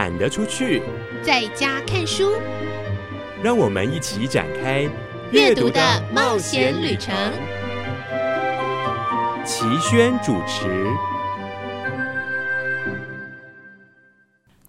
懒得出去，在家看书。让我们一起展开阅读的冒险旅程。齐轩主持。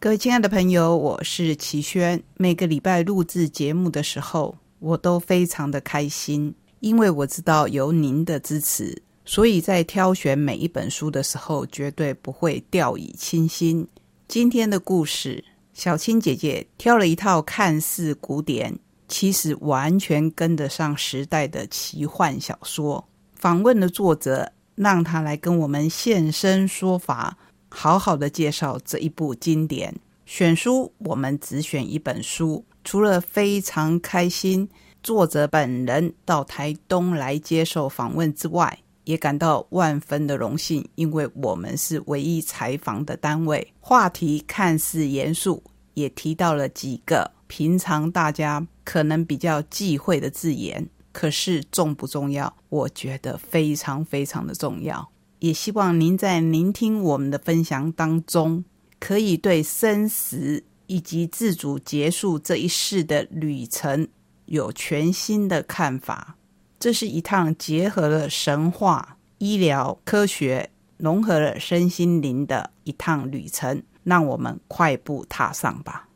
各位亲爱的朋友，我是齐轩。每个礼拜录制节目的时候，我都非常的开心，因为我知道有您的支持，所以在挑选每一本书的时候，绝对不会掉以轻心。今天的故事，小青姐姐挑了一套看似古典，其实完全跟得上时代的奇幻小说。访问的作者，让他来跟我们现身说法。好好的介绍这一部经典选书，我们只选一本书。除了非常开心作者本人到台东来接受访问之外，也感到万分的荣幸，因为我们是唯一采访的单位。话题看似严肃，也提到了几个平常大家可能比较忌讳的字眼，可是重不重要？我觉得非常非常的重要。也希望您在聆听我们的分享当中，可以对生死以及自主结束这一世的旅程有全新的看法。这是一趟结合了神话、医疗、科学，融合了身心灵的一趟旅程。让我们快步踏上吧。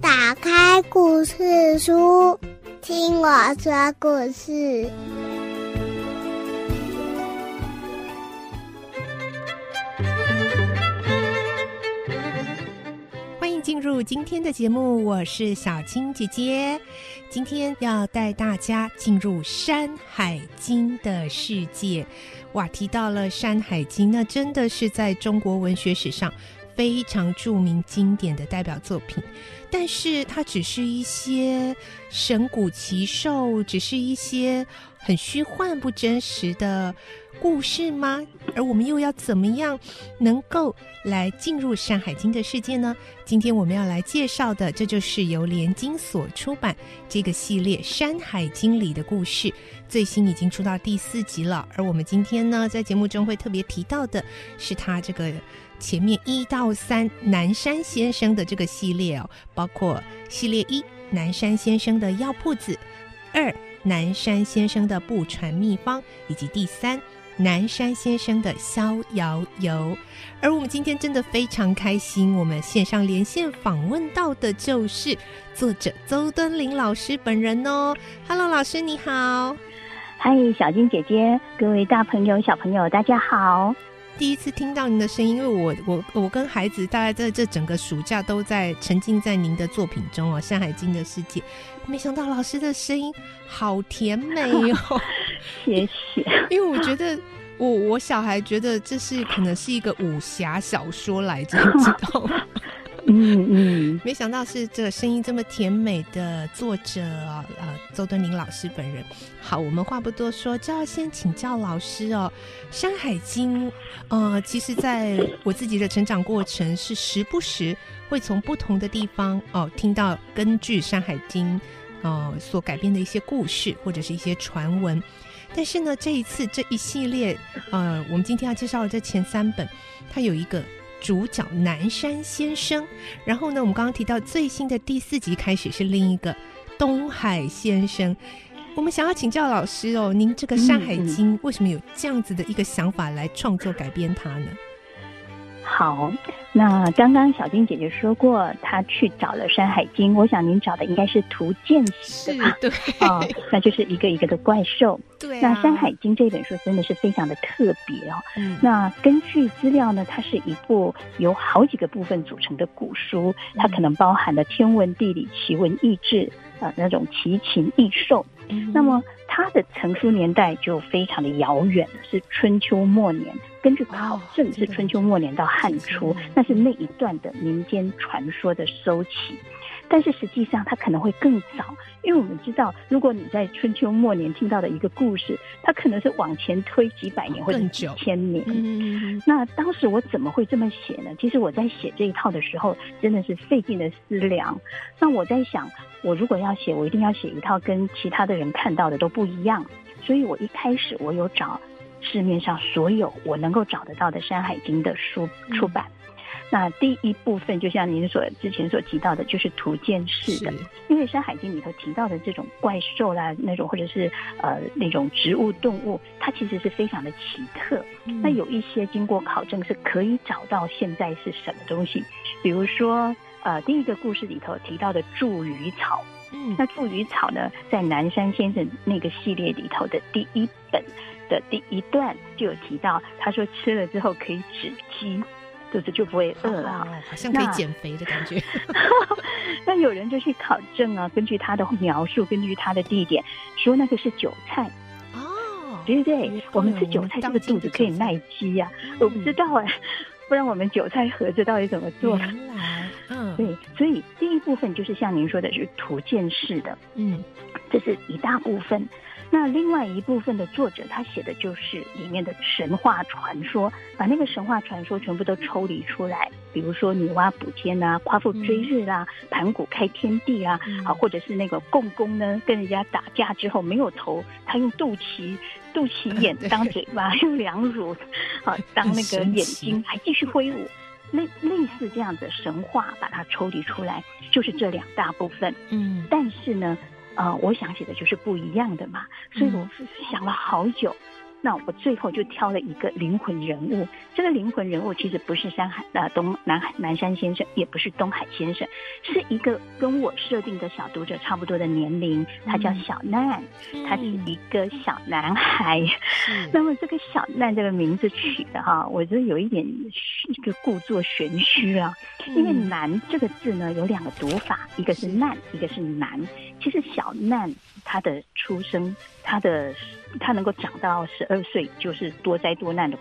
打开故事书，听我说故事。进入今天的节目，我是小青姐姐。今天要带大家进入《山海经》的世界。哇，提到了《山海经》，那真的是在中国文学史上非常著名、经典的代表作品。但是它只是一些神古奇兽，只是一些很虚幻不真实的故事吗？而我们又要怎么样能够来进入《山海经》的世界呢？今天我们要来介绍的，这就是由连经所出版这个系列《山海经》里的故事，最新已经出到第四集了。而我们今天呢，在节目中会特别提到的是他这个。前面一到三，南山先生的这个系列哦，包括系列一南山先生的药铺子，二南山先生的不传秘方，以及第三南山先生的逍遥游。而我们今天真的非常开心，我们线上连线访问到的就是作者邹敦林老师本人哦。Hello，老师你好。嗨，小金姐姐，各位大朋友小朋友，大家好。第一次听到您的声音，因为我我我跟孩子大概在这整个暑假都在沉浸在您的作品中哦，《山海经》的世界。没想到老师的声音好甜美哦，谢谢。因为我觉得我我小孩觉得这是可能是一个武侠小说来着，知道吗？嗯嗯，没想到是这个声音这么甜美的作者呃周敦宁老师本人。好，我们话不多说，就要先请教老师哦，《山海经》呃，其实在我自己的成长过程是时不时会从不同的地方哦听到根据《山海经》哦所改编的一些故事或者是一些传闻，但是呢，这一次这一系列呃，我们今天要介绍的这前三本，它有一个。主角南山先生，然后呢，我们刚刚提到最新的第四集开始是另一个东海先生。我们想要请教老师哦，您这个《山海经》为什么有这样子的一个想法来创作改编它呢？好，那刚刚小金姐姐说过，她去找了《山海经》，我想您找的应该是图鉴型的吧？对，啊，那就是一个一个的怪兽。对，那《山海经》这本书真的是非常的特别哦。嗯，那根据资料呢，它是一部由好几个部分组成的古书，它可能包含了天文、地理、奇闻、异志，呃，那种奇禽异兽。那么它的成书年代就非常的遥远，是春秋末年。根据考证，是春秋末年到汉初，那是那一段的民间传说的收起。但是实际上它可能会更早，因为我们知道，如果你在春秋末年听到的一个故事，它可能是往前推几百年或者几千年。嗯，那当时我怎么会这么写呢？其实我在写这一套的时候，真的是费尽了思量。那我在想，我如果要写，我一定要写一套跟其他的人看到的都不一样。所以我一开始我有找市面上所有我能够找得到的《山海经》的书出版。那第一部分就像您所之前所提到的，就是图鉴式的，因为《山海经》里头提到的这种怪兽啦，那种或者是呃那种植物动物，它其实是非常的奇特。那有一些经过考证是可以找到现在是什么东西，比如说呃第一个故事里头提到的茱萸草，嗯，那茱萸草呢，在南山先生那个系列里头的第一本的第一段就有提到，他说吃了之后可以止饥。肚子就不会饿了，好像可以减肥的感觉。那有人就去考证啊，根据他的描述，根据他的地点，说那个是韭菜哦，对对对？我们吃韭菜，这个肚子可以耐饥呀。我不知道哎，不然我们韭菜盒子到底怎么做？嗯，对，所以第一部分就是像您说的，是图鉴式的，嗯，这是一大部分。那另外一部分的作者，他写的就是里面的神话传说，把那个神话传说全部都抽离出来，比如说女娲补天啊，夸父追日啦，盘古开天地啊，啊，或者是那个共工呢，跟人家打架之后没有头，他用肚脐肚脐眼 当嘴巴，用两乳啊当那个眼睛，还继续挥舞，类类似这样的神话，把它抽离出来，就是这两大部分。嗯，但是呢。呃，我想写的就是不一样的嘛，所以我想了好久。那我最后就挑了一个灵魂人物，这个灵魂人物其实不是山海呃东南海南山先生，也不是东海先生，是一个跟我设定的小读者差不多的年龄，他叫小难，他是一个小男孩。那么这个小难这个名字取的哈，我觉得有一点一个故作玄虚啊，因为难这个字呢有两个读法，一个是难，一个是难。其实小难他的出生，他的。他能够长到十二岁，就是多灾多难的，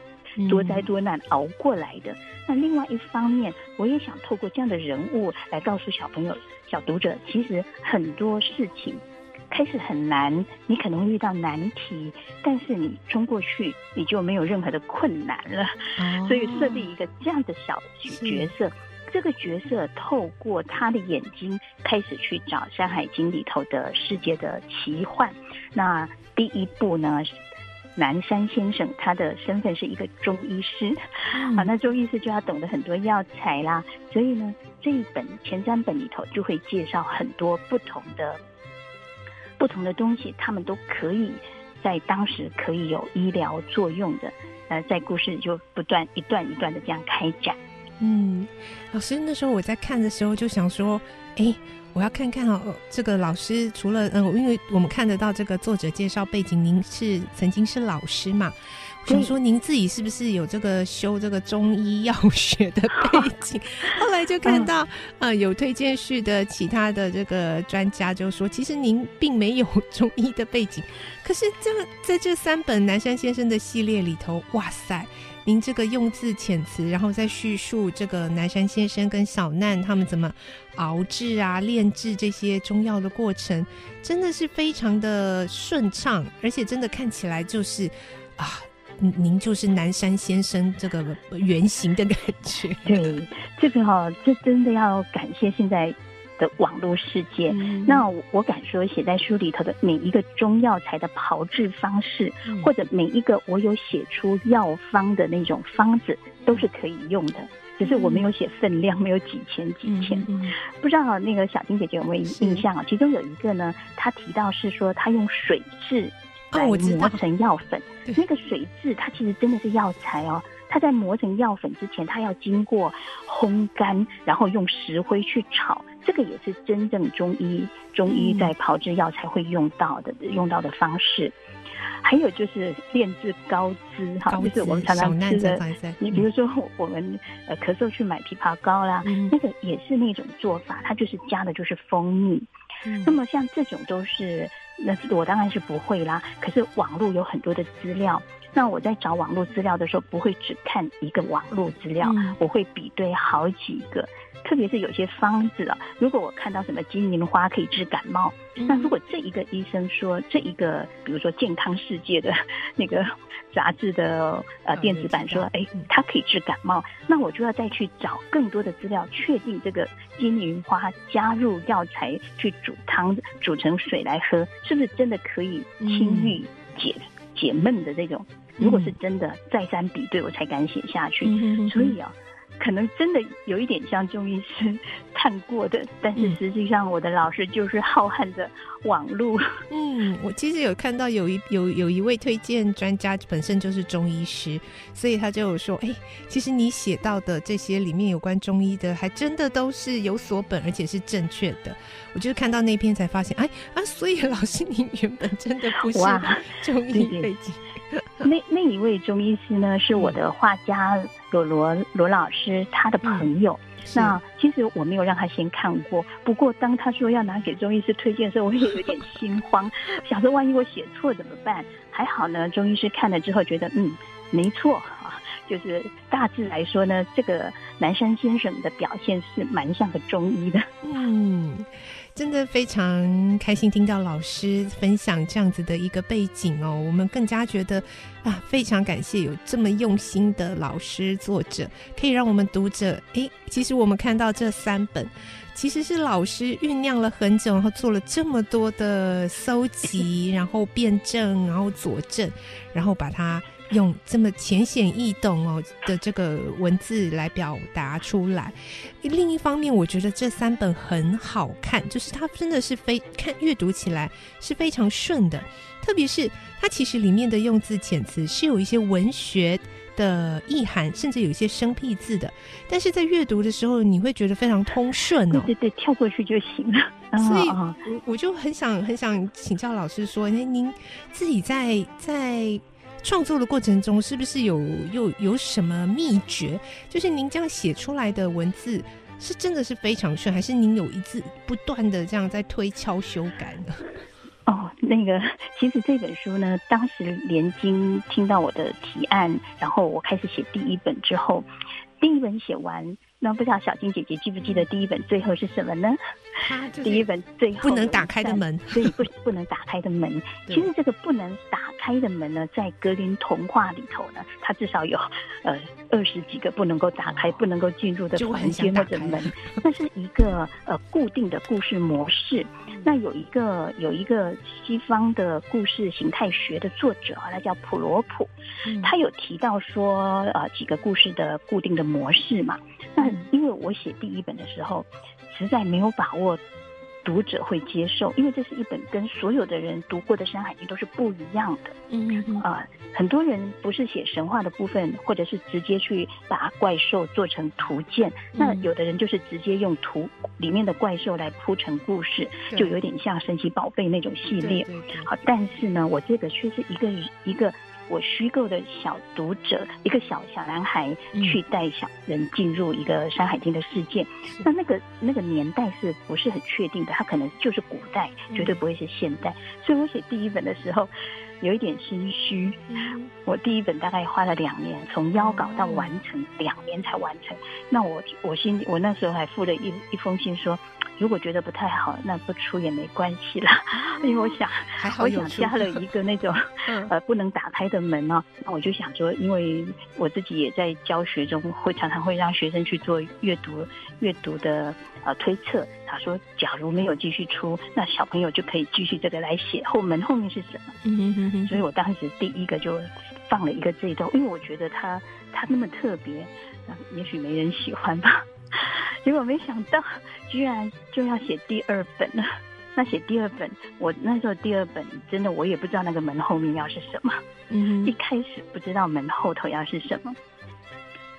多灾多难熬过来的。那另外一方面，我也想透过这样的人物来告诉小朋友、小读者，其实很多事情开始很难，你可能会遇到难题，但是你冲过去，你就没有任何的困难了。所以设立一个这样的小角色，这个角色透过他的眼睛，开始去找《山海经》里头的世界的奇幻。那第一部呢，南山先生他的身份是一个中医师，啊，那中医师就要懂得很多药材啦，所以呢，这一本前三本里头就会介绍很多不同的不同的东西，他们都可以在当时可以有医疗作用的，呃，在故事就不断一段一段的这样开展。嗯，老师那时候我在看的时候就想说，哎。我要看看哦，这个老师除了嗯，因为我们看得到这个作者介绍背景，您是曾经是老师嘛？我想说您自己是不是有这个修这个中医药学的背景？后来就看到呃，有推荐序的其他的这个专家就说，其实您并没有 中医的背景，可是这个在这三本南山先生的系列里头，哇塞！您这个用字遣词，然后再叙述这个南山先生跟小难他们怎么熬制啊、炼制这些中药的过程，真的是非常的顺畅，而且真的看起来就是啊，您就是南山先生这个原型的感觉。对，这个哈，这真的要感谢现在。的网络世界，那我敢说，写在书里头的每一个中药材的炮制方式，或者每一个我有写出药方的那种方子，都是可以用的。只是我没有写分量，没有几千几千。不知道那个小金姐姐有没有印象啊？其中有一个呢，她提到是说，她用水蛭来磨成药粉。那个水蛭，它其实真的是药材哦。它在磨成药粉之前，它要经过烘干，然后用石灰去炒。这个也是真正中医中医在炮制药才会用到的用到的方式。还有就是炼制高脂哈，就是我们常常吃的。你比如说我们呃咳嗽去买枇杷膏啦，那个也是那种做法，它就是加的就是蜂蜜。那么像这种都是，那我当然是不会啦。可是网络有很多的资料。那我在找网络资料的时候，不会只看一个网络资料，我会比对好几个。特别是有些方子啊，如果我看到什么金银花可以治感冒，那如果这一个医生说这一个，比如说健康世界的那个杂志的呃电子版说，哎，它可以治感冒，那我就要再去找更多的资料，确定这个金银花加入药材去煮汤，煮成水来喝，是不是真的可以清郁解解闷的这种？如果是真的，再三比对，我才敢写下去。所以啊。可能真的有一点像中医师 看过的，但是实际上我的老师就是浩瀚的网路。嗯，我其实有看到有一有有一位推荐专家本身就是中医师，所以他就有说：“哎，其实你写到的这些里面有关中医的，还真的都是有所本，而且是正确的。”我就是看到那篇才发现，哎啊，所以老师你原本真的不是中医背景。那那一位中医师呢，是我的画家罗罗罗老师他的朋友。那其实我没有让他先看过，不过当他说要拿给中医师推荐的时候，我也有点 心慌，想说万一我写错怎么办？还好呢，中医师看了之后觉得嗯没错啊，就是大致来说呢，这个南山先生的表现是蛮像个中医的。嗯。真的非常开心听到老师分享这样子的一个背景哦，我们更加觉得啊，非常感谢有这么用心的老师作者，可以让我们读者诶，其实我们看到这三本，其实是老师酝酿了很久，然后做了这么多的搜集，然后辩证，然后佐证，然后把它。用这么浅显易懂哦的这个文字来表达出来。另一方面，我觉得这三本很好看，就是它真的是非看阅读起来是非常顺的。特别是它其实里面的用字遣词是有一些文学的意涵，甚至有一些生僻字的。但是在阅读的时候，你会觉得非常通顺哦。对对，跳过去就行了。所以，我我就很想很想请教老师说，那您自己在在。创作的过程中，是不是有又有什么秘诀？就是您这样写出来的文字，是真的是非常顺，还是您有一次不断的这样在推敲修改呢？哦，那个，其实这本书呢，当时连经听到我的提案，然后我开始写第一本之后，第一本写完。那不知道小金姐姐记不记得第一本最后是什么呢？第一本最后不能打开的门，所以不不能打开的门。其实这个不能打开的门呢，在格林童话里头呢，它至少有呃二十几个不能够打开、不能够进入的房间或者门。那是一个呃固定的故事模式。那有一个有一个西方的故事形态学的作者啊，他叫普罗普，他有提到说呃几个故事的固定的模式嘛。那因为我写第一本的时候，实在没有把握读者会接受，因为这是一本跟所有的人读过的《山海经》都是不一样的。嗯啊，很多人不是写神话的部分，或者是直接去把怪兽做成图鉴，那有的人就是直接用图里面的怪兽来铺成故事，就有点像神奇宝贝那种系列。好，但是呢，我这个却是一个一个。我虚构的小读者，一个小小男孩去带小人进入一个《山海经》的世界，那那个那个年代是不是很确定的？他可能就是古代，绝对不会是现代。所以我写第一本的时候，有一点心虚。我第一本大概花了两年，从邀稿到完成，两年才完成。那我我心，我那时候还附了一一封信说。如果觉得不太好，那不出也没关系啦。因为我想，我想加了一个那种 呃不能打开的门哦。那我就想说，因为我自己也在教学中，会常常会让学生去做阅读阅读的呃推测。他说，假如没有继续出，那小朋友就可以继续这个来写后门后面是什么。所以我当时第一个就放了一个这一段，因为我觉得他他那么特别，也许没人喜欢吧。结果没想到，居然就要写第二本了。那写第二本，我那时候第二本真的我也不知道那个门后面要是什么。嗯，一开始不知道门后头要是什么。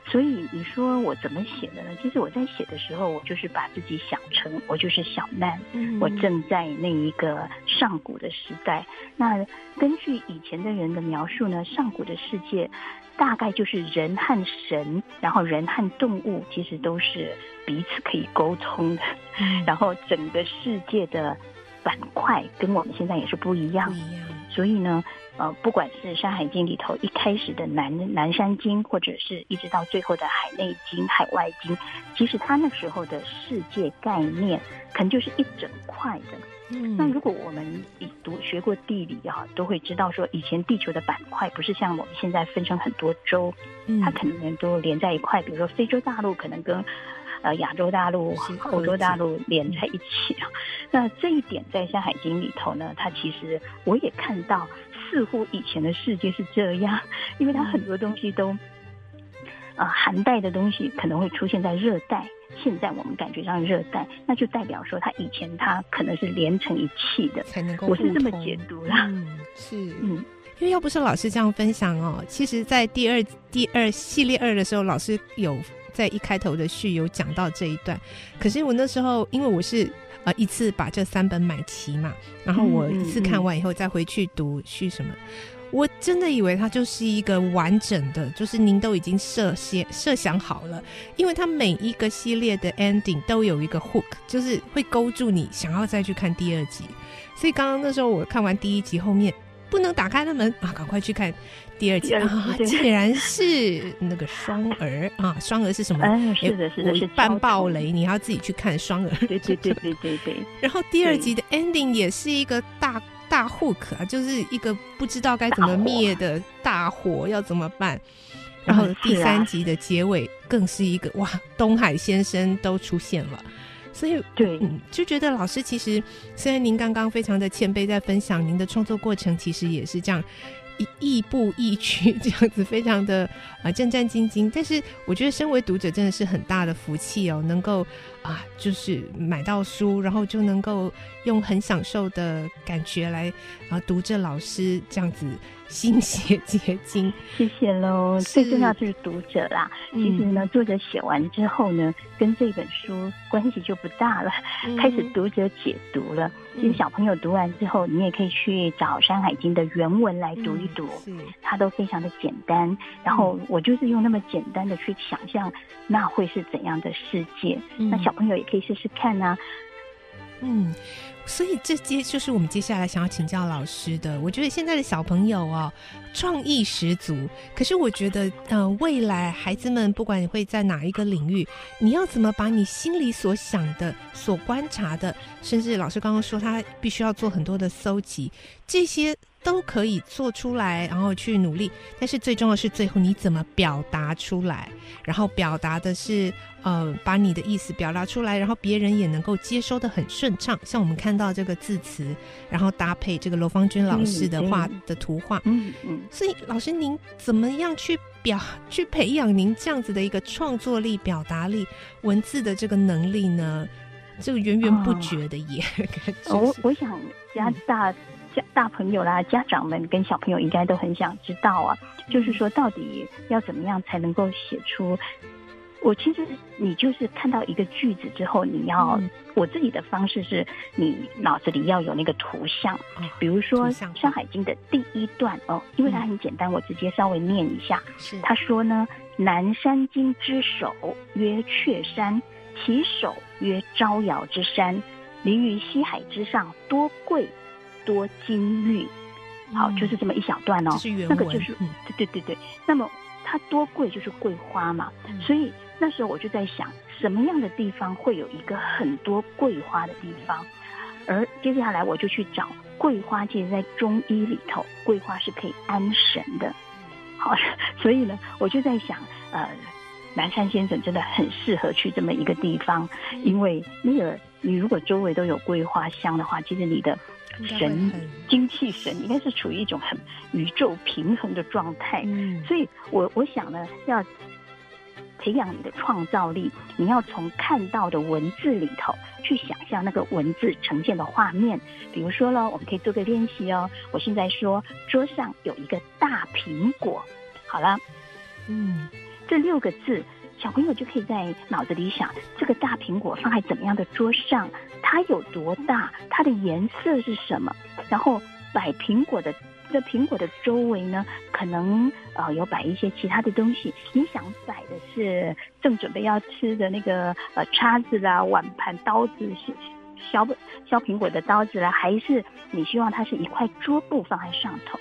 所以你说我怎么写的呢？其实我在写的时候，我就是把自己想成我就是小难，我正在那一个上古的时代。那根据以前的人的描述呢，上古的世界。大概就是人和神，然后人和动物其实都是彼此可以沟通的，然后整个世界的板块跟我们现在也是不一样，所以呢，呃，不管是《山海经》里头一开始的南南山经，或者是一直到最后的海内经、海外经，其实他那时候的世界概念，可能就是一整块的。嗯，那如果我们读学过地理啊，都会知道说，以前地球的板块不是像我们现在分成很多洲，它可能都连在一块。比如说非洲大陆可能跟呃亚洲大陆、欧洲大陆连在一起啊。那这一点在《山海经》里头呢，它其实我也看到，似乎以前的世界是这样，因为它很多东西都啊寒带的东西可能会出现在热带。现在我们感觉上热带，那就代表说它以前它可能是连成一气的，才能够。我是这么解读啦。嗯，是，嗯，因为要不是老师这样分享哦，其实，在第二第二系列二的时候，老师有在一开头的序有讲到这一段。可是我那时候，因为我是呃一次把这三本买齐嘛，然后我一次看完以后再回去读序什么。我真的以为它就是一个完整的，就是您都已经设先设想好了，因为它每一个系列的 ending 都有一个 hook，就是会勾住你想要再去看第二集。所以刚刚那时候我看完第一集后面不能打开那门啊，赶快去看第二集啊！竟然是那个双儿啊，双儿是什么？是的，是的，是半暴雷，你要自己去看双儿。对对对对对对。然后第二集的 ending 也是一个大。大 hook 啊，就是一个不知道该怎么灭的大火，要怎么办？然后第三集的结尾更是一个哇，东海先生都出现了，所以对，就觉得老师其实虽然您刚刚非常的谦卑，在分享您的创作过程，其实也是这样。亦步亦趋，这样子非常的啊战战兢兢。但是我觉得，身为读者真的是很大的福气哦，能够啊就是买到书，然后就能够用很享受的感觉来啊读着老师这样子。心血结晶，谢谢喽。最重要就是读者啦。其实呢，作者写完之后呢，跟这本书关系就不大了，开始读者解读了。其实小朋友读完之后，你也可以去找《山海经》的原文来读一读，它都非常的简单。然后我就是用那么简单的去想象，那会是怎样的世界？那小朋友也可以试试看啊。嗯。所以这接就是我们接下来想要请教老师的。我觉得现在的小朋友哦，创意十足。可是我觉得，呃，未来孩子们不管你会在哪一个领域，你要怎么把你心里所想的、所观察的，甚至老师刚刚说他必须要做很多的搜集，这些。都可以做出来，然后去努力。但是最重要的是最后你怎么表达出来，然后表达的是呃，把你的意思表达出来，然后别人也能够接收的很顺畅。像我们看到这个字词，然后搭配这个罗芳君老师的画的图画，嗯嗯。所以老师您怎么样去表去培养您这样子的一个创作力、表达力、文字的这个能力呢？这个源源不绝的也。我我想加大。大朋友啦，家长们跟小朋友应该都很想知道啊，就是说到底要怎么样才能够写出？我其实你就是看到一个句子之后，你要我自己的方式是，你脑子里要有那个图像，比如说《山海经》的第一段哦，因为它很简单，我直接稍微念一下。是他说呢，南山经之首曰雀山，其首曰招摇之山，临于西海之上，多贵。多金玉，好，就是这么一小段哦。那个就是，对对对对。那么它多贵就是桂花嘛，所以那时候我就在想，什么样的地方会有一个很多桂花的地方？而接下来我就去找桂花，其实在中医里头，桂花是可以安神的。好，所以呢，我就在想，呃，南山先生真的很适合去这么一个地方，因为那个你如果周围都有桂花香的话，其实你的。神精气神应该是处于一种很宇宙平衡的状态，所以我我想呢，要培养你的创造力，你要从看到的文字里头去想象那个文字呈现的画面。比如说呢，我们可以做个练习哦。我现在说桌上有一个大苹果，好了，嗯，这六个字。小朋友就可以在脑子里想，这个大苹果放在怎么样的桌上？它有多大？它的颜色是什么？然后摆苹果的，这苹果的周围呢，可能呃有摆一些其他的东西。你想摆的是正准备要吃的那个呃叉子啦、碗盘、刀子、削削苹果的刀子啦，还是你希望它是一块桌布放在上头？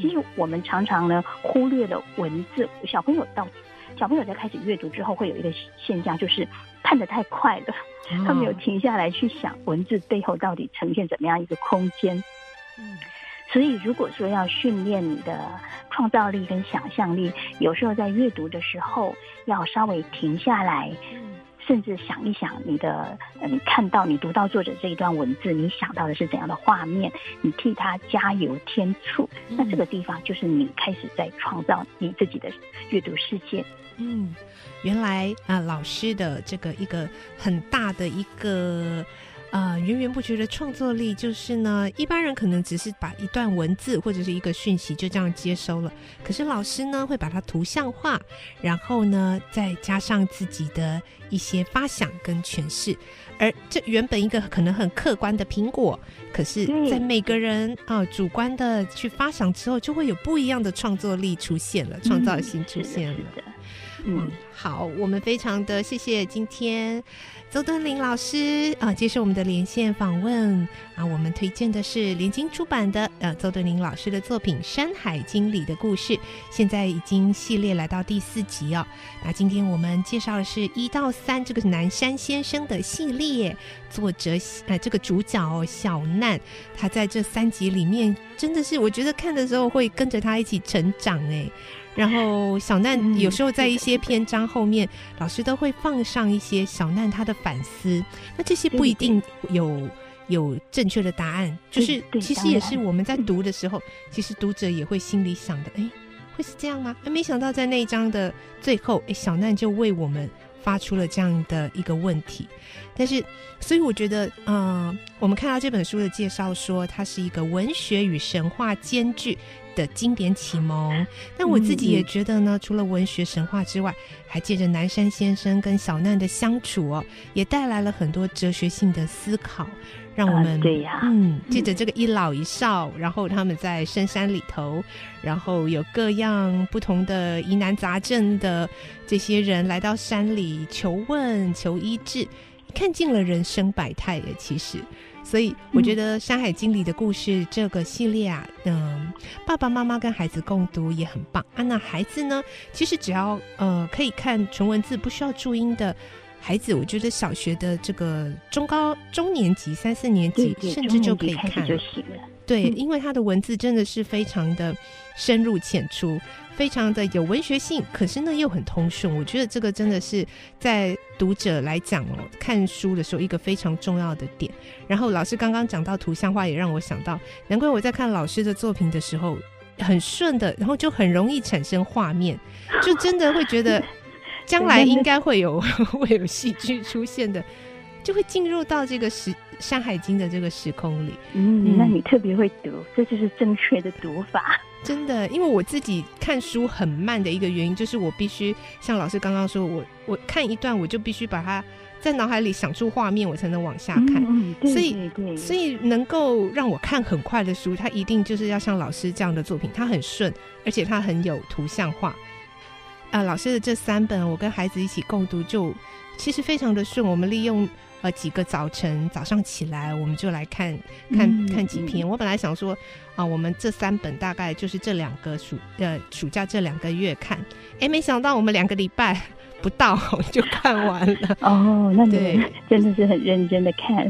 其实我们常常呢忽略了文字，小朋友到小朋友在开始阅读之后，会有一个现象，就是看得太快了，他没有停下来去想文字背后到底呈现怎么样一个空间。嗯，所以如果说要训练你的创造力跟想象力，有时候在阅读的时候要稍微停下来。甚至想一想，你的你，看到你读到作者这一段文字，你想到的是怎样的画面？你替他加油添醋，那这个地方就是你开始在创造你自己的阅读世界。嗯，原来啊，老师的这个一个很大的一个。啊，源源不绝的创作力就是呢，一般人可能只是把一段文字或者是一个讯息就这样接收了，可是老师呢会把它图像化，然后呢再加上自己的一些发想跟诠释，而这原本一个可能很客观的苹果，可是在每个人啊主观的去发想之后，就会有不一样的创作力出现了，创造性出现了。嗯，好，我们非常的谢谢今天。邹敦林老师啊，接受我们的连线访问啊，我们推荐的是联经出版的呃邹敦林老师的作品《山海经》里的故事，现在已经系列来到第四集哦。那今天我们介绍的是一到三这个南山先生的系列，作者呃这个主角小难，他在这三集里面真的是我觉得看的时候会跟着他一起成长哎。然后小难有时候在一些篇章后面，老师都会放上一些小难他的反思。那这些不一定有有正确的答案，就是其实也是我们在读的时候，其实读者也会心里想的，哎，会是这样吗？哎，没想到在那一章的最后，哎，小难就为我们发出了这样的一个问题。但是，所以我觉得，嗯，我们看到这本书的介绍说，它是一个文学与神话兼具。的经典启蒙，但我自己也觉得呢，除了文学神话之外，还借着南山先生跟小难的相处哦，也带来了很多哲学性的思考，让我们对呀，嗯，借着这个一老一少，然后他们在深山里头，然后有各样不同的疑难杂症的这些人来到山里求问、求医治，看尽了人生百态耶，其实。所以我觉得《山海经》里的故事这个系列啊，嗯，爸爸妈妈跟孩子共读也很棒啊。那孩子呢，其实只要呃可以看纯文字，不需要注音的孩子，我觉得小学的这个中高中年级、三四年级甚至就可以看就行了。对，因为他的文字真的是非常的深入浅出。非常的有文学性，可是呢又很通顺。我觉得这个真的是在读者来讲哦，看书的时候一个非常重要的点。然后老师刚刚讲到图像化，也让我想到，难怪我在看老师的作品的时候很顺的，然后就很容易产生画面，就真的会觉得将来应该会有 会有戏剧出现的，就会进入到这个时《山海经》的这个时空里。嗯，那你特别会读，这就是正确的读法。真的，因为我自己看书很慢的一个原因，就是我必须像老师刚刚说，我我看一段，我就必须把它在脑海里想出画面，我才能往下看。所以，所以能够让我看很快的书，它一定就是要像老师这样的作品，它很顺，而且它很有图像化。啊，老师的这三本，我跟孩子一起共读，就其实非常的顺。我们利用。呃，几个早晨早上起来，我们就来看看看几篇。我本来想说，啊，我们这三本大概就是这两个暑呃暑假这两个月看，哎，没想到我们两个礼拜不到 就看完了。哦，那你真的是很认真的看。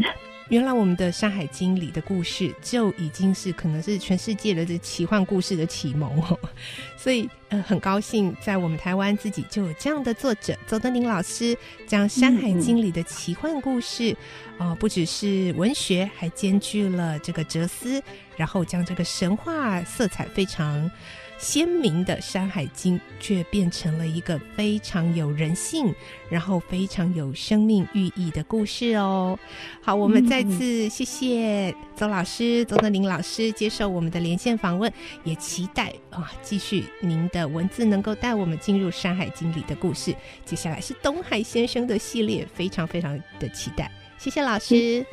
原来我们的《山海经》里的故事就已经是可能是全世界的这奇幻故事的启蒙，所以呃很高兴在我们台湾自己就有这样的作者邹德林老师，将《山海经》里的奇幻故事，呃不只是文学，还兼具了这个哲思，然后将这个神话色彩非常。鲜明的《山海经》却变成了一个非常有人性，然后非常有生命寓意的故事哦。好，我们再次谢谢邹老师、邹德林老师接受我们的连线访问，也期待啊，继续您的文字能够带我们进入《山海经》里的故事。接下来是东海先生的系列，非常非常的期待。谢谢老师，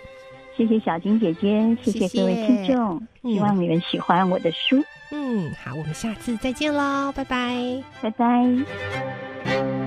谢谢小金姐姐，谢谢各位听众，希望你们喜欢我的书。嗯，好，我们下次再见喽，拜拜，拜拜。